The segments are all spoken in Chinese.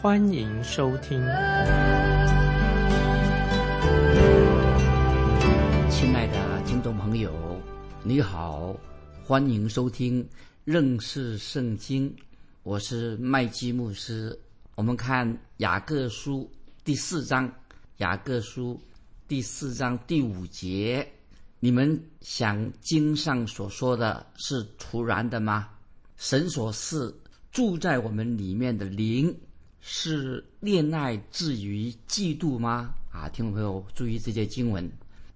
欢迎收听。亲爱的听众朋友，你好，欢迎收听认识圣经，我是麦基牧师。我们看雅各书第四章，雅各书第四章第五节。你们想经上所说的是突然的吗？神所赐住在我们里面的灵是恋爱至于嫉妒吗？啊，听众朋友注意这些经文，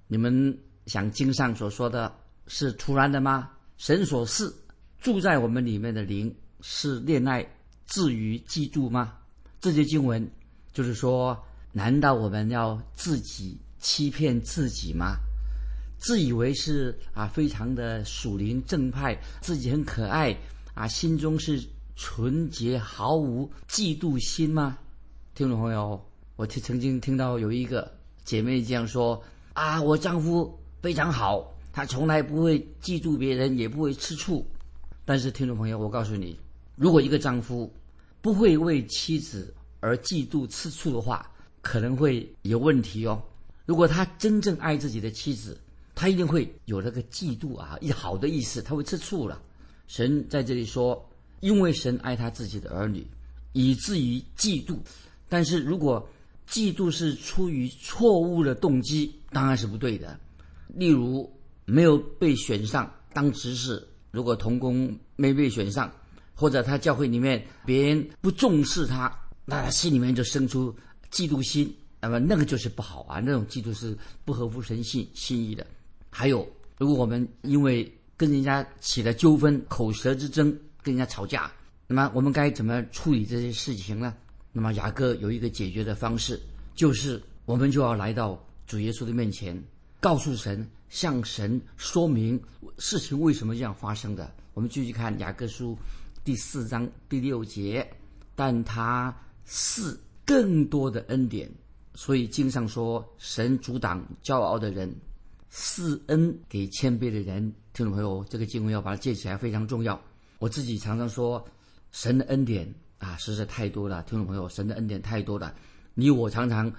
你们想经上所说的是突然的吗？神所赐住在我们里面的灵是恋爱至于嫉妒吗？这些经文就是说，难道我们要自己欺骗自己吗？自以为是啊，非常的属灵正派，自己很可爱啊，心中是纯洁，毫无嫉妒心吗？听众朋友，我听曾经听到有一个姐妹这样说啊，我丈夫非常好，他从来不会嫉妒别人，也不会吃醋。但是听众朋友，我告诉你，如果一个丈夫不会为妻子而嫉妒吃醋的话，可能会有问题哦。如果他真正爱自己的妻子，他一定会有那个嫉妒啊，一好的意思，他会吃醋了。神在这里说，因为神爱他自己的儿女，以至于嫉妒。但是如果嫉妒是出于错误的动机，当然是不对的。例如没有被选上当执事，如果童工没被选上，或者他教会里面别人不重视他，那他心里面就生出嫉妒心，那么那个就是不好啊，那种嫉妒是不合乎神性心意的。还有，如果我们因为跟人家起了纠纷、口舌之争，跟人家吵架，那么我们该怎么处理这些事情呢？那么雅各有一个解决的方式，就是我们就要来到主耶稣的面前，告诉神，向神说明事情为什么这样发生的。我们继续看雅各书第四章第六节，但他是更多的恩典，所以经上说，神阻挡骄傲的人。施恩给谦卑的人，听众朋友，这个经文要把它记起来非常重要。我自己常常说，神的恩典啊，实在太多了。听众朋友，神的恩典太多了，你我常常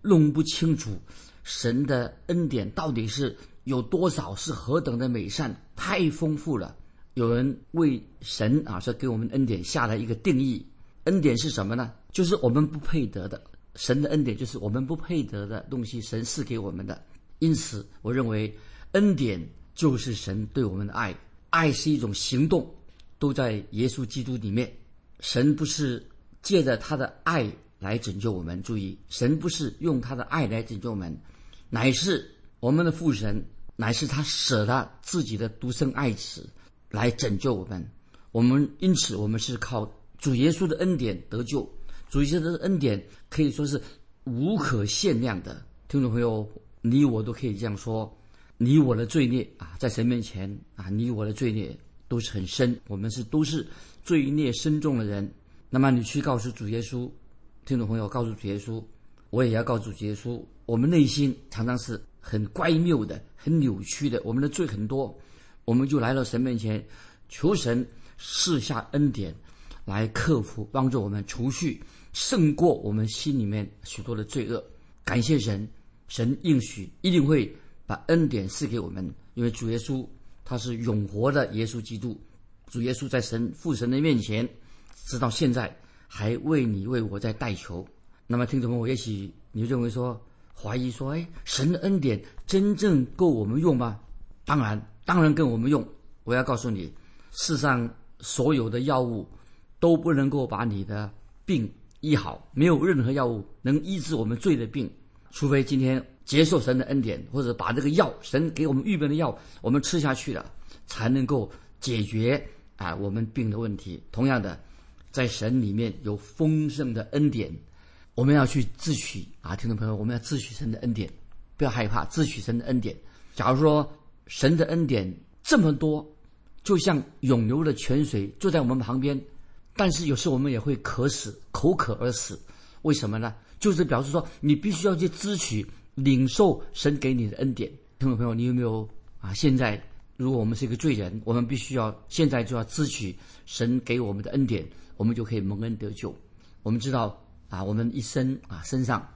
弄不清楚神的恩典到底是有多少，是何等的美善，太丰富了。有人为神啊，说给我们恩典下了一个定义，恩典是什么呢？就是我们不配得的。神的恩典就是我们不配得的东西，神赐给我们的。因此，我认为恩典就是神对我们的爱，爱是一种行动，都在耶稣基督里面。神不是借着他的爱来拯救我们，注意，神不是用他的爱来拯救我们，乃是我们的父神，乃是他舍了自己的独生爱子来拯救我们。我们因此，我们是靠主耶稣的恩典得救。主耶稣的恩典可以说是无可限量的，听众朋友。你我都可以这样说，你我的罪孽啊，在神面前啊，你我的罪孽都是很深，我们是都是罪孽深重的人。那么你去告诉主耶稣，听众朋友，告诉主耶稣，我也要告诉主耶稣，我们内心常常是很乖谬的，很扭曲的，我们的罪很多，我们就来到神面前，求神赐下恩典，来克服，帮助我们除去胜过我们心里面许多的罪恶。感谢神。神应许一定会把恩典赐给我们，因为主耶稣他是永活的耶稣基督，主耶稣在神父神的面前，直到现在还为你为我在代求。那么听众们，我也许你认为说怀疑说，哎，神的恩典真正够我们用吗？当然，当然够我们用。我要告诉你，世上所有的药物都不能够把你的病医好，没有任何药物能医治我们罪的病。除非今天接受神的恩典，或者把这个药，神给我们预备的药，我们吃下去了，才能够解决啊我们病的问题。同样的，在神里面有丰盛的恩典，我们要去自取啊，听众朋友，我们要自取神的恩典，不要害怕自取神的恩典。假如说神的恩典这么多，就像涌流的泉水就在我们旁边，但是有时我们也会渴死，口渴而死。为什么呢？就是表示说，你必须要去支取、领受神给你的恩典。听众朋友，你有没有啊？现在，如果我们是一个罪人，我们必须要现在就要支取神给我们的恩典，我们就可以蒙恩得救。我们知道啊，我们一生啊身上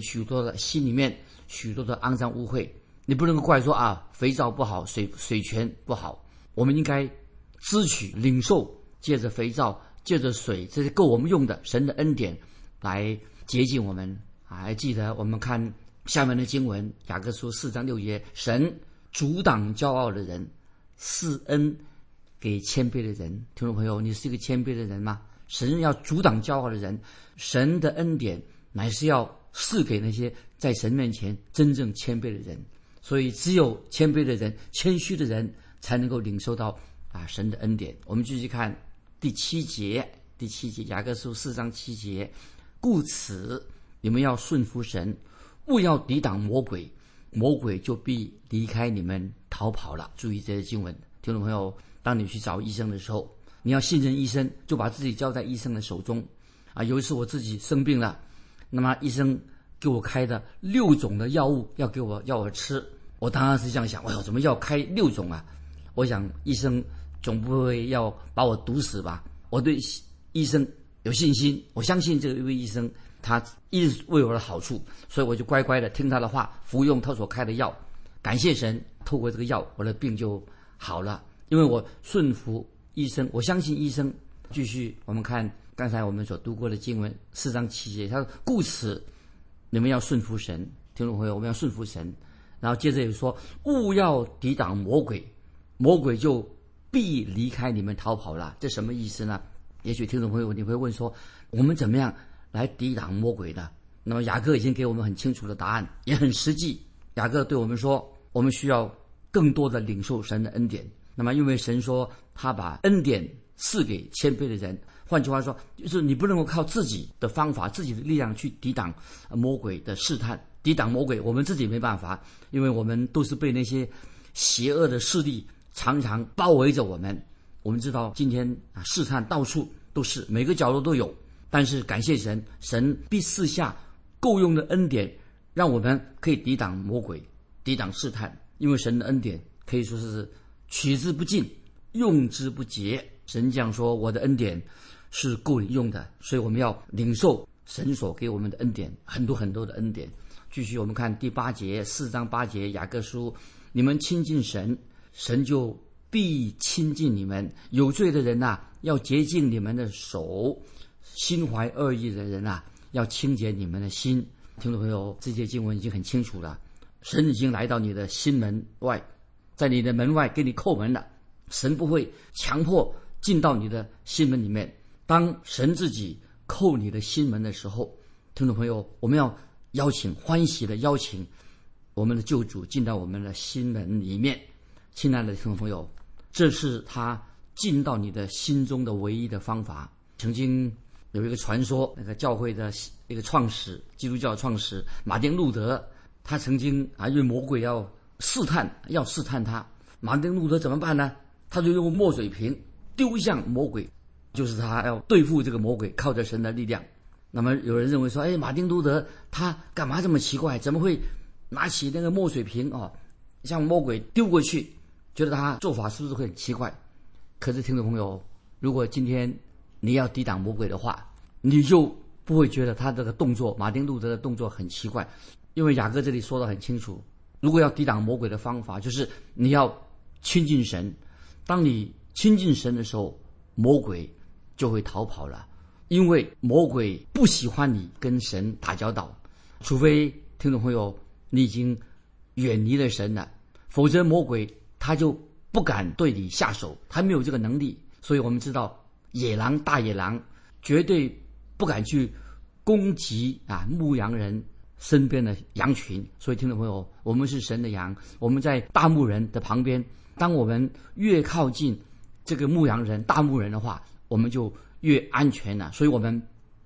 许多的心里面许多的肮脏污秽，你不能够怪说啊，肥皂不好，水水泉不好。我们应该支取、领受，借着肥皂、借着水，这是够我们用的神的恩典。来接近我们！还记得我们看下面的经文，雅各书四章六节：神阻挡骄傲的人，赐恩给谦卑的人。听众朋友，你是一个谦卑的人吗？神要阻挡骄傲的人，神的恩典乃是要赐给那些在神面前真正谦卑的人。所以，只有谦卑的人、谦虚的人，才能够领受到啊神的恩典。我们继续看第七节，第七节雅各书四章七节。故此，你们要顺服神，勿要抵挡魔鬼，魔鬼就必离开你们逃跑了。注意这些经文，听众朋友，当你去找医生的时候，你要信任医生，就把自己交在医生的手中。啊，有一次我自己生病了，那么医生给我开的六种的药物要给我要我吃，我当然是这样想，哎呦，怎么要开六种啊？我想医生总不会要把我毒死吧？我对医生。有信心，我相信这一位医生，他一直为我的好处，所以我就乖乖的听他的话，服用他所开的药。感谢神，透过这个药，我的病就好了。因为我顺服医生，我相信医生。继续，我们看刚才我们所读过的经文四章七节，他说：“故此，你们要顺服神。”听众朋友，我们要顺服神。然后接着又说：“勿要抵挡魔鬼，魔鬼就必离开你们逃跑了。”这什么意思呢？也许听众朋友你会问说，我们怎么样来抵挡魔鬼的？那么雅各已经给我们很清楚的答案，也很实际。雅各对我们说，我们需要更多的领受神的恩典。那么因为神说他把恩典赐给谦卑的人，换句话说，就是你不能够靠自己的方法、自己的力量去抵挡魔鬼的试探，抵挡魔鬼，我们自己没办法，因为我们都是被那些邪恶的势力常常包围着我们。我们知道今天啊，试探到处都是，每个角落都有。但是感谢神，神必赐下够用的恩典，让我们可以抵挡魔鬼，抵挡试探。因为神的恩典可以说是取之不尽，用之不竭。神讲说：“我的恩典是够你用的。”所以我们要领受神所给我们的恩典，很多很多的恩典。继续，我们看第八节，四章八节，雅各书：你们亲近神，神就。必亲近你们有罪的人呐，要洁净你们的手；心怀恶意的人呐，要清洁你们的心。听众朋友，这些经文已经很清楚了。神已经来到你的心门外，在你的门外给你叩门了。神不会强迫进到你的心门里面。当神自己叩你的心门的时候，听众朋友，我们要邀请、欢喜的邀请我们的救主进到我们的心门里面。亲爱的听众朋友。这是他进到你的心中的唯一的方法。曾经有一个传说，那个教会的一个创始，基督教创始马丁路德，他曾经啊，因为魔鬼要试探，要试探他，马丁路德怎么办呢？他就用墨水瓶丢向魔鬼，就是他要对付这个魔鬼，靠着神的力量。那么有人认为说，哎，马丁路德他干嘛这么奇怪？怎么会拿起那个墨水瓶啊，向魔鬼丢过去？觉得他做法是不是会很奇怪？可是听众朋友，如果今天你要抵挡魔鬼的话，你就不会觉得他这个动作，马丁路德的动作很奇怪，因为雅各这里说的很清楚，如果要抵挡魔鬼的方法，就是你要亲近神。当你亲近神的时候，魔鬼就会逃跑了，因为魔鬼不喜欢你跟神打交道，除非听众朋友你已经远离了神了，否则魔鬼。他就不敢对你下手，他没有这个能力，所以我们知道野狼大野狼绝对不敢去攻击啊牧羊人身边的羊群。所以听众朋友，我们是神的羊，我们在大牧人的旁边。当我们越靠近这个牧羊人、大牧人的话，我们就越安全了。所以我们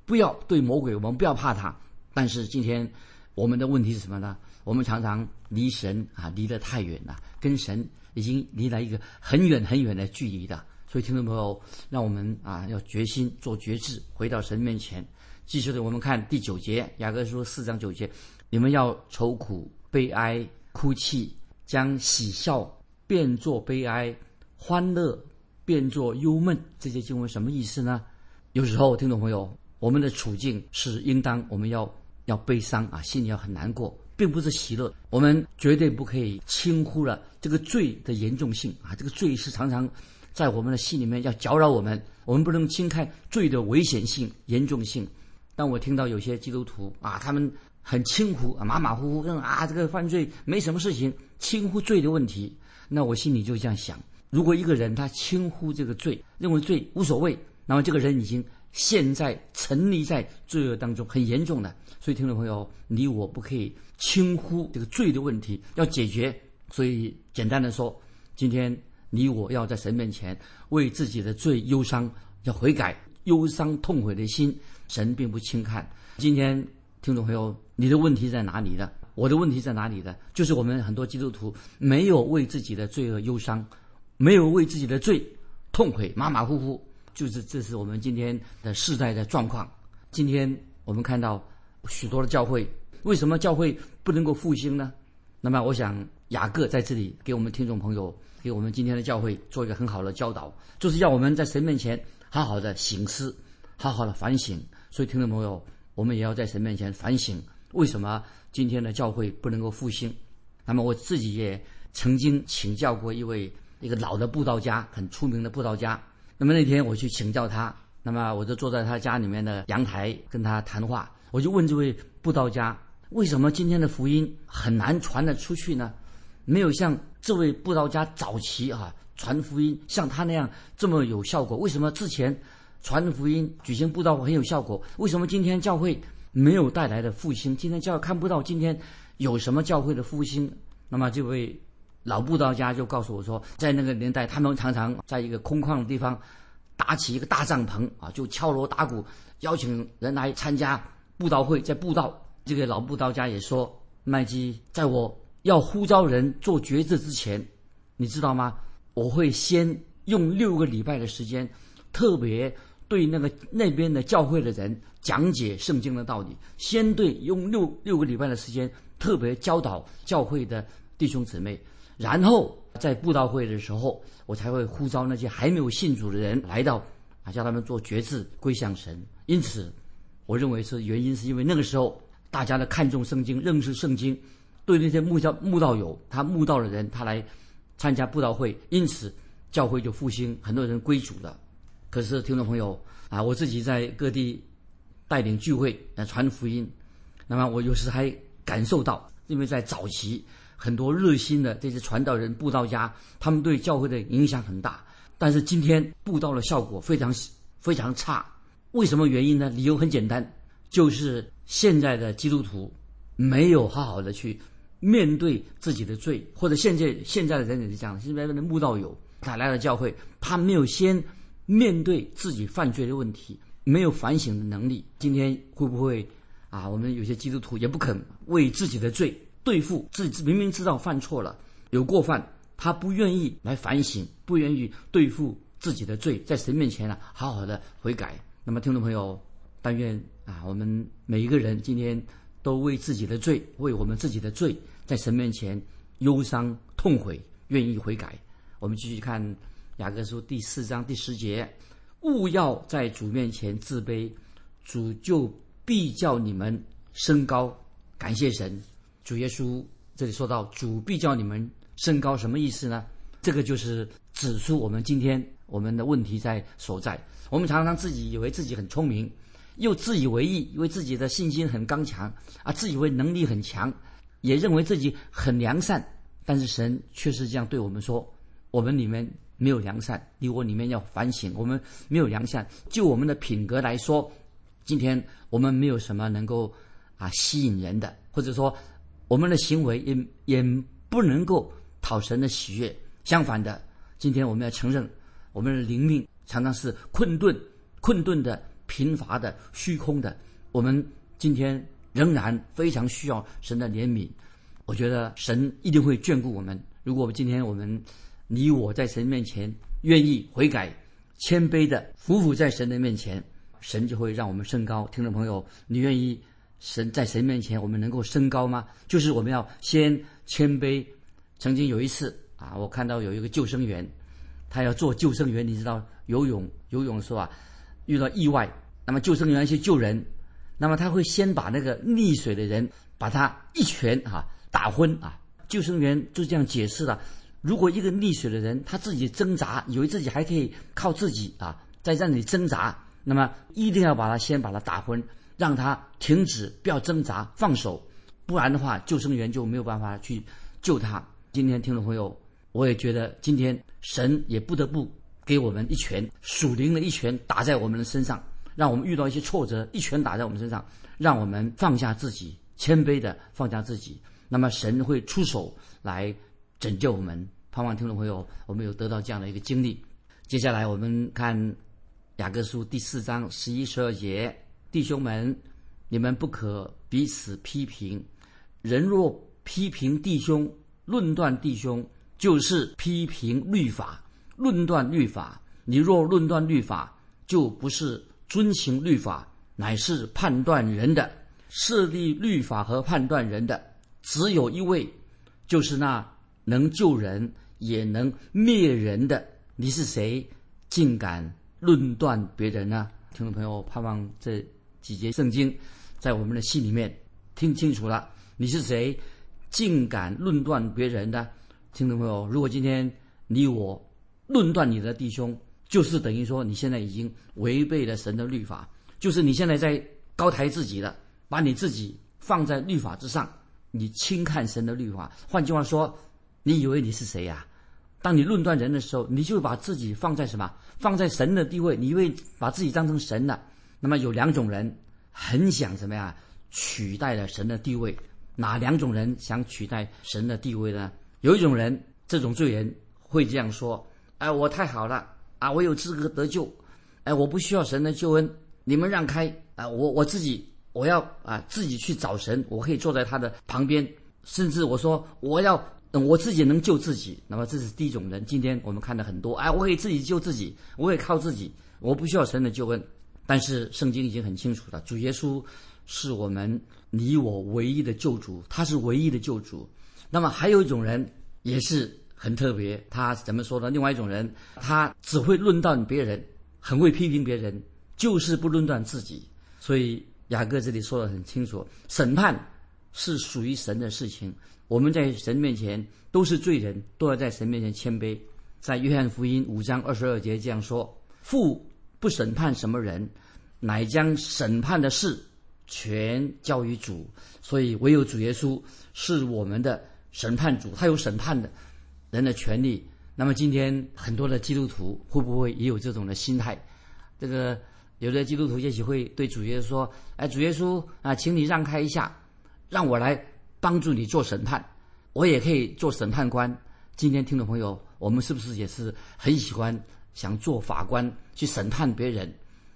不要对魔鬼，我们不要怕他，但是今天我们的问题是什么呢？我们常常离神啊离得太远了，跟神已经离了一个很远很远的距离的。所以听众朋友，让我们啊要决心做决志，回到神面前。继续的，我们看第九节，雅各书四章九节，你们要愁苦、悲哀、哭泣，将喜笑变作悲哀，欢乐变作忧闷。这些经文什么意思呢？有时候，听众朋友，我们的处境是应当我们要要悲伤啊，心里要很难过，并不是喜乐。我们绝对不可以轻忽了这个罪的严重性啊！这个罪是常常在我们的心里面要搅扰我们，我们不能轻看罪的危险性、严重性。当我听到有些基督徒啊，他们很轻忽啊，马马虎虎，认为啊这个犯罪没什么事情，轻忽罪的问题，那我心里就这样想：如果一个人他轻忽这个罪，认为罪无所谓，那么这个人已经陷在沉溺在罪恶当中，很严重的。所以听众朋友，你我不可以轻忽这个罪的问题，要解决。所以简单的说，今天你我要在神面前为自己的罪忧伤，要悔改，忧伤痛悔的心。神并不轻看。今天听众朋友，你的问题在哪里呢？我的问题在哪里呢？就是我们很多基督徒没有为自己的罪恶忧伤，没有为自己的罪痛悔，马马虎虎。就是这是我们今天的世代的状况。今天我们看到许多的教会，为什么教会不能够复兴呢？那么，我想雅各在这里给我们听众朋友，给我们今天的教会做一个很好的教导，就是要我们在神面前好好的醒思，好好的反省。所以，听众朋友，我们也要在神面前反省，为什么今天的教会不能够复兴？那么，我自己也曾经请教过一位一个老的布道家，很出名的布道家。那么那天我去请教他，那么我就坐在他家里面的阳台跟他谈话。我就问这位布道家，为什么今天的福音很难传得出去呢？没有像这位布道家早期啊传福音像他那样这么有效果？为什么之前？传福音、举行布道会很有效果。为什么今天教会没有带来的复兴？今天教看不到今天有什么教会的复兴？那么这位老布道家就告诉我说，在那个年代，他们常常在一个空旷的地方搭起一个大帐篷啊，就敲锣打鼓，邀请人来参加布道会，在布道。这个老布道家也说，麦基，在我要呼召人做决志之前，你知道吗？我会先用六个礼拜的时间，特别。对那个那边的教会的人讲解圣经的道理，先对用六六个礼拜的时间特别教导教会的弟兄姊妹，然后在布道会的时候，我才会呼召那些还没有信主的人来到，啊，叫他们做决志归向神。因此，我认为是原因是因为那个时候大家的看重圣经，认识圣经，对那些慕教慕道友，他慕道的人，他来参加布道会，因此教会就复兴，很多人归主了。可是，听众朋友啊，我自己在各地带领聚会来传福音，那么我有时还感受到，因为在早期很多热心的这些传道人、布道家，他们对教会的影响很大。但是今天布道的效果非常非常差，为什么原因呢？理由很简单，就是现在的基督徒没有好好的去面对自己的罪，或者现在现在的人也是这样，现在的人慕道友他来了教会，他没有先。面对自己犯罪的问题，没有反省的能力。今天会不会啊？我们有些基督徒也不肯为自己的罪对付自己，明明知道犯错了，有过犯，他不愿意来反省，不愿意对付自己的罪，在神面前呢，好好的悔改。那么，听众朋友，但愿啊，我们每一个人今天都为自己的罪，为我们自己的罪，在神面前忧伤痛悔，愿意悔改。我们继续看。雅各书第四章第十节，勿要在主面前自卑，主就必叫你们升高。感谢神，主耶稣这里说到主必叫你们升高，什么意思呢？这个就是指出我们今天我们的问题在所在。我们常常自己以为自己很聪明，又自以为意，因为自己的信心很刚强啊，自以为能力很强，也认为自己很良善。但是神却是这样对我们说：我们里面。没有良善，你我里面要反省。我们没有良善，就我们的品格来说，今天我们没有什么能够啊吸引人的，或者说我们的行为也也不能够讨神的喜悦。相反的，今天我们要承认，我们的灵命常常是困顿、困顿的、贫乏的、虚空的。我们今天仍然非常需要神的怜悯。我觉得神一定会眷顾我们。如果我们今天我们你我在神面前愿意悔改、谦卑的匍匐在神的面前，神就会让我们升高。听众朋友，你愿意神在神面前我们能够升高吗？就是我们要先谦卑。曾经有一次啊，我看到有一个救生员，他要做救生员，你知道游泳游泳的时候啊，遇到意外，那么救生员去救人，那么他会先把那个溺水的人把他一拳哈打昏啊。救生员就这样解释了：如果一个溺水的人他自己挣扎，以为自己还可以靠自己啊，在那里挣扎，那么一定要把他先把他打昏，让他停止，不要挣扎，放手，不然的话，救生员就没有办法去救他。今天听众朋友，我也觉得今天神也不得不给我们一拳，属灵的一拳打在我们的身上，让我们遇到一些挫折，一拳打在我们身上，让我们放下自己，谦卑的放下自己。那么神会出手来拯救我们。盼望听众朋友，我们有得到这样的一个经历。接下来我们看雅各书第四章十一、十二节：弟兄们，你们不可彼此批评。人若批评弟兄，论断弟兄就是批评律法，论断律法。你若论断律法，就不是遵行律法，乃是判断人的。设立律法和判断人的，只有一位，就是那能救人也能灭人的。你是谁，竟敢论断别人呢？听众朋友，盼望这几节圣经在我们的心里面听清楚了。你是谁？竟敢论断别人的听众朋友，如果今天你我论断你的弟兄，就是等于说你现在已经违背了神的律法，就是你现在在高抬自己了，把你自己放在律法之上，你轻看神的律法。换句话说，你以为你是谁呀？当你论断人的时候，你就把自己放在什么？放在神的地位，你以为把自己当成神了。那么有两种人很想怎么样取代了神的地位。哪两种人想取代神的地位呢？有一种人，这种罪人会这样说：“哎，我太好了啊，我有资格得救，哎，我不需要神的救恩，你们让开啊！我我自己我要啊自己去找神，我可以坐在他的旁边，甚至我说我要我自己能救自己。那么这是第一种人。今天我们看到很多，哎，我可以自己救自己，我也靠自己，我不需要神的救恩。但是圣经已经很清楚了，主耶稣是我们。”你我唯一的救主，他是唯一的救主。那么还有一种人也是很特别，他怎么说呢？另外一种人，他只会论断别人，很会批评别人，就是不论断自己。所以雅各这里说的很清楚：审判是属于神的事情。我们在神面前都是罪人，都要在神面前谦卑。在约翰福音五章二十二节这样说：“父不审判什么人，乃将审判的事。”全交于主，所以唯有主耶稣是我们的审判主，他有审判的人的权利。那么今天很多的基督徒会不会也有这种的心态？这个有的基督徒也许会对主耶稣说：“哎，主耶稣啊，请你让开一下，让我来帮助你做审判，我也可以做审判官。”今天听众朋友，我们是不是也是很喜欢想做法官去审判别人？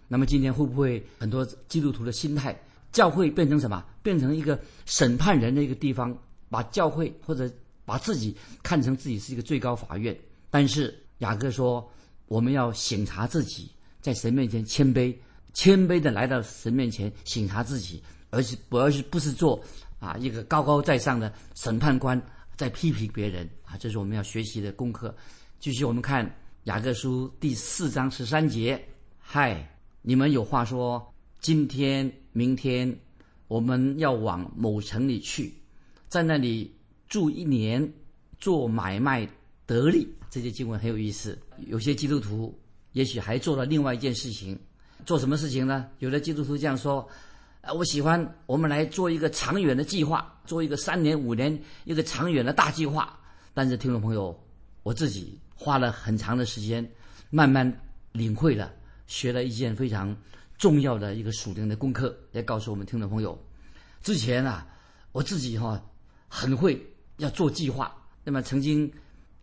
那么今天会不会很多基督徒的心态？教会变成什么？变成一个审判人的一个地方，把教会或者把自己看成自己是一个最高法院。但是雅各说，我们要省察自己，在神面前谦卑，谦卑的来到神面前省察自己，而是不而是不是做啊一个高高在上的审判官，在批评别人啊，这是我们要学习的功课。继续我们看雅各书第四章十三节，嗨，你们有话说。今天、明天，我们要往某城里去，在那里住一年，做买卖得利。这些经文很有意思。有些基督徒也许还做了另外一件事情，做什么事情呢？有的基督徒这样说：“啊，我喜欢我们来做一个长远的计划，做一个三年、五年一个长远的大计划。”但是，听众朋友，我自己花了很长的时间，慢慢领会了，学了一件非常。重要的一个属灵的功课，来告诉我们听众朋友。之前啊，我自己哈很会要做计划，那么曾经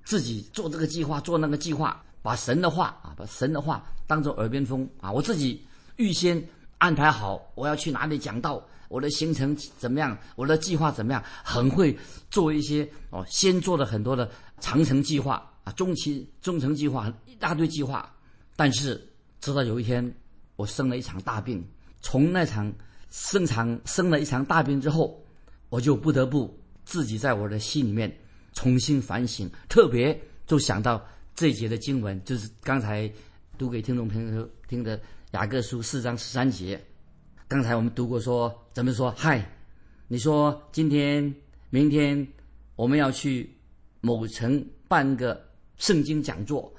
自己做这个计划，做那个计划，把神的话啊，把神的话当做耳边风啊，我自己预先安排好我要去哪里讲道，我的行程怎么样，我的计划怎么样，很会做一些哦，先做了很多的长程计划啊，中期、中程计划一大堆计划，但是直到有一天我生了一场大病，从那场生场生了一场大病之后，我就不得不自己在我的心里面重新反省，特别就想到这一节的经文，就是刚才读给听众朋友听的。雅各书四章十三节，刚才我们读过，说怎么说？嗨，你说今天、明天我们要去某城办个圣经讲座，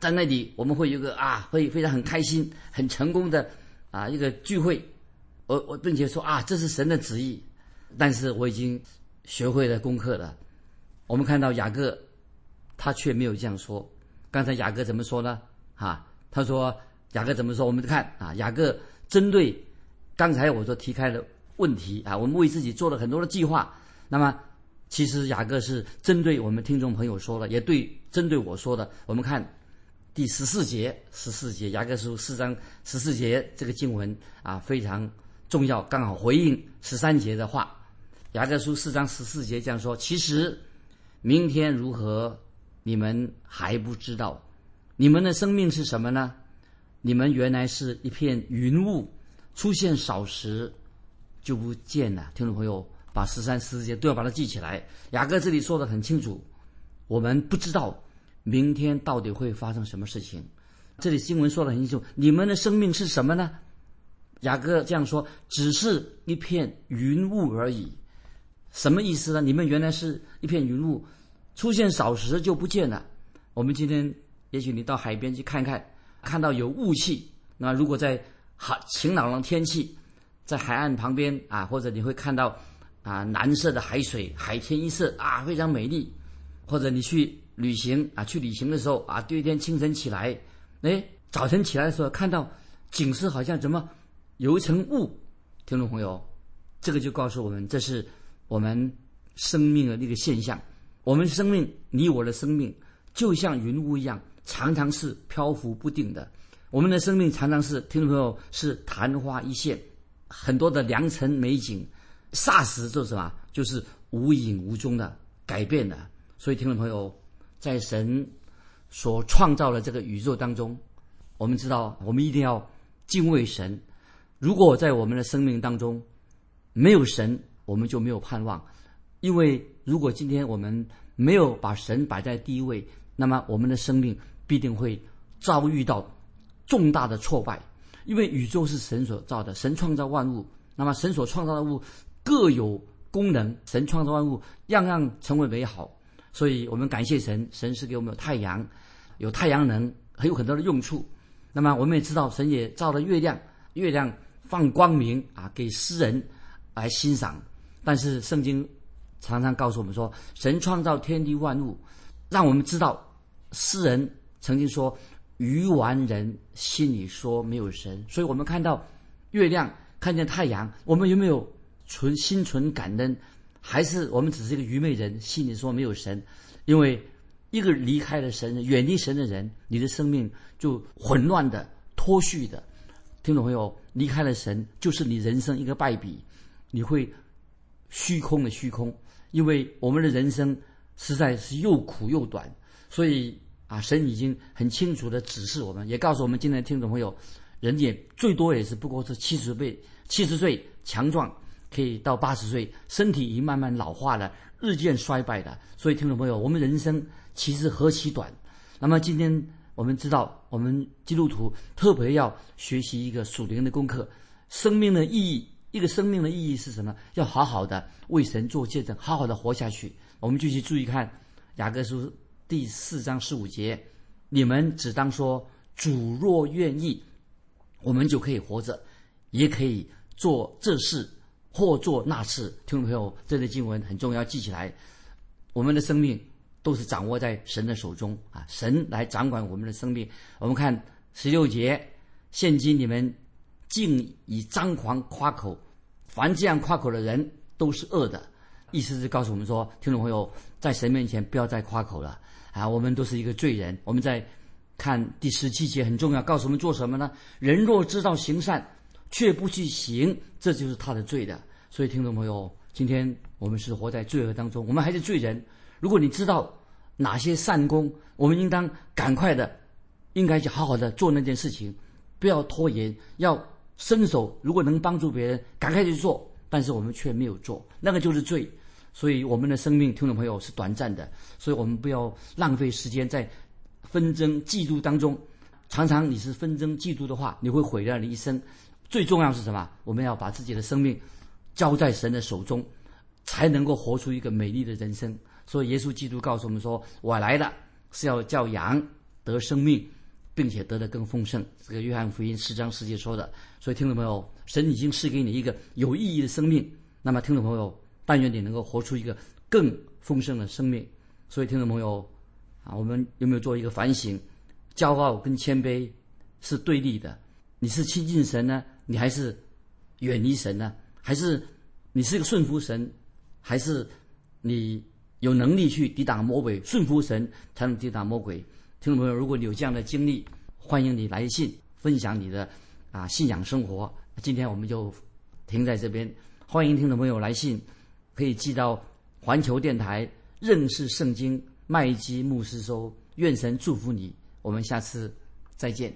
在那里我们会有个啊，会非常很开心、很成功的啊一个聚会。我我并且说啊，这是神的旨意，但是我已经学会了功课了。我们看到雅各，他却没有这样说。刚才雅各怎么说呢？啊，他说。雅各怎么说？我们看啊，雅各针对刚才我所提开的问题啊，我们为自己做了很多的计划。那么，其实雅各是针对我们听众朋友说的，也对针对我说的。我们看第十四节，十四节雅各书四章十四节这个经文啊非常重要，刚好回应十三节的话。雅各书四章十四节这样说：其实明天如何，你们还不知道。你们的生命是什么呢？你们原来是一片云雾，出现少时就不见了。听众朋友，把十三、十四节都要把它记起来。雅各这里说的很清楚，我们不知道明天到底会发生什么事情。这里新闻说的很清楚，你们的生命是什么呢？雅各这样说，只是一片云雾而已。什么意思呢？你们原来是一片云雾，出现少时就不见了。我们今天也许你到海边去看看。看到有雾气，那如果在好晴朗的天气，在海岸旁边啊，或者你会看到啊蓝色的海水，海天一色啊，非常美丽。或者你去旅行啊，去旅行的时候啊，第二天清晨起来，哎，早晨起来的时候看到景色好像怎么有一层雾。听众朋友，这个就告诉我们，这是我们生命的那个现象。我们生命，你我的生命，就像云雾一样。常常是漂浮不定的，我们的生命常常是听众朋友是昙花一现，很多的良辰美景，霎时就什么，就是无影无踪的改变了。所以听众朋友，在神所创造的这个宇宙当中，我们知道我们一定要敬畏神。如果在我们的生命当中没有神，我们就没有盼望。因为如果今天我们没有把神摆在第一位，那么我们的生命。必定会遭遇到重大的挫败，因为宇宙是神所造的，神创造万物，那么神所创造的物各有功能，神创造万物样样成为美好，所以我们感谢神，神是给我们有太阳，有太阳能，还有很多的用处。那么我们也知道，神也造了月亮，月亮放光明啊，给诗人来欣赏。但是圣经常常告诉我们说，神创造天地万物，让我们知道诗人。曾经说，愚顽人心里说没有神，所以我们看到月亮，看见太阳，我们有没有存心存感恩？还是我们只是一个愚昧人，心里说没有神？因为一个离开了神、远离神的人，你的生命就混乱的、脱序的。听众朋友，离开了神，就是你人生一个败笔，你会虚空的虚空。因为我们的人生实在是又苦又短，所以。啊，神已经很清楚的指示我们，也告诉我们，今天的听众朋友，人也最多也是不过是七十岁，七十岁强壮，可以到八十岁，身体已慢慢老化了，日渐衰败的。所以，听众朋友，我们人生其实何其短。那么，今天我们知道，我们基督徒特别要学习一个属灵的功课，生命的意义，一个生命的意义是什么？要好好的为神做见证，好好的活下去。我们继续注意看雅各书。第四章十五节，你们只当说主若愿意，我们就可以活着，也可以做这事或做那事。听众朋友，这类经文很重要，记起来。我们的生命都是掌握在神的手中啊，神来掌管我们的生命。我们看十六节，现今你们竟以张狂夸口，凡这样夸口的人都是恶的。意思是告诉我们说，听众朋友，在神面前不要再夸口了。啊，我们都是一个罪人。我们在看第十七节很重要，告诉我们做什么呢？人若知道行善，却不去行，这就是他的罪的。所以，听众朋友，今天我们是活在罪恶当中，我们还是罪人。如果你知道哪些善功，我们应当赶快的，应该去好好的做那件事情，不要拖延，要伸手。如果能帮助别人，赶快去做。但是我们却没有做，那个就是罪。所以我们的生命，听众朋友是短暂的，所以我们不要浪费时间在纷争、嫉妒当中。常常你是纷争、嫉妒的话，你会毁掉你一生。最重要是什么？我们要把自己的生命交在神的手中，才能够活出一个美丽的人生。所以耶稣基督告诉我们说：“我来了是要叫羊得生命，并且得的更丰盛。”这个约翰福音十章十节说的。所以听众朋友，神已经赐给你一个有意义的生命。那么听众朋友。但愿你能够活出一个更丰盛的生命。所以，听众朋友，啊，我们有没有做一个反省？骄傲跟谦卑是对立的。你是亲近神呢，你还是远离神呢？还是你是一个顺服神，还是你有能力去抵挡魔鬼？顺服神才能抵挡魔鬼。听众朋友，如果你有这样的经历，欢迎你来信分享你的啊信仰生活。今天我们就停在这边，欢迎听众朋友来信。可以寄到环球电台认识圣经麦基牧师收，愿神祝福你，我们下次再见。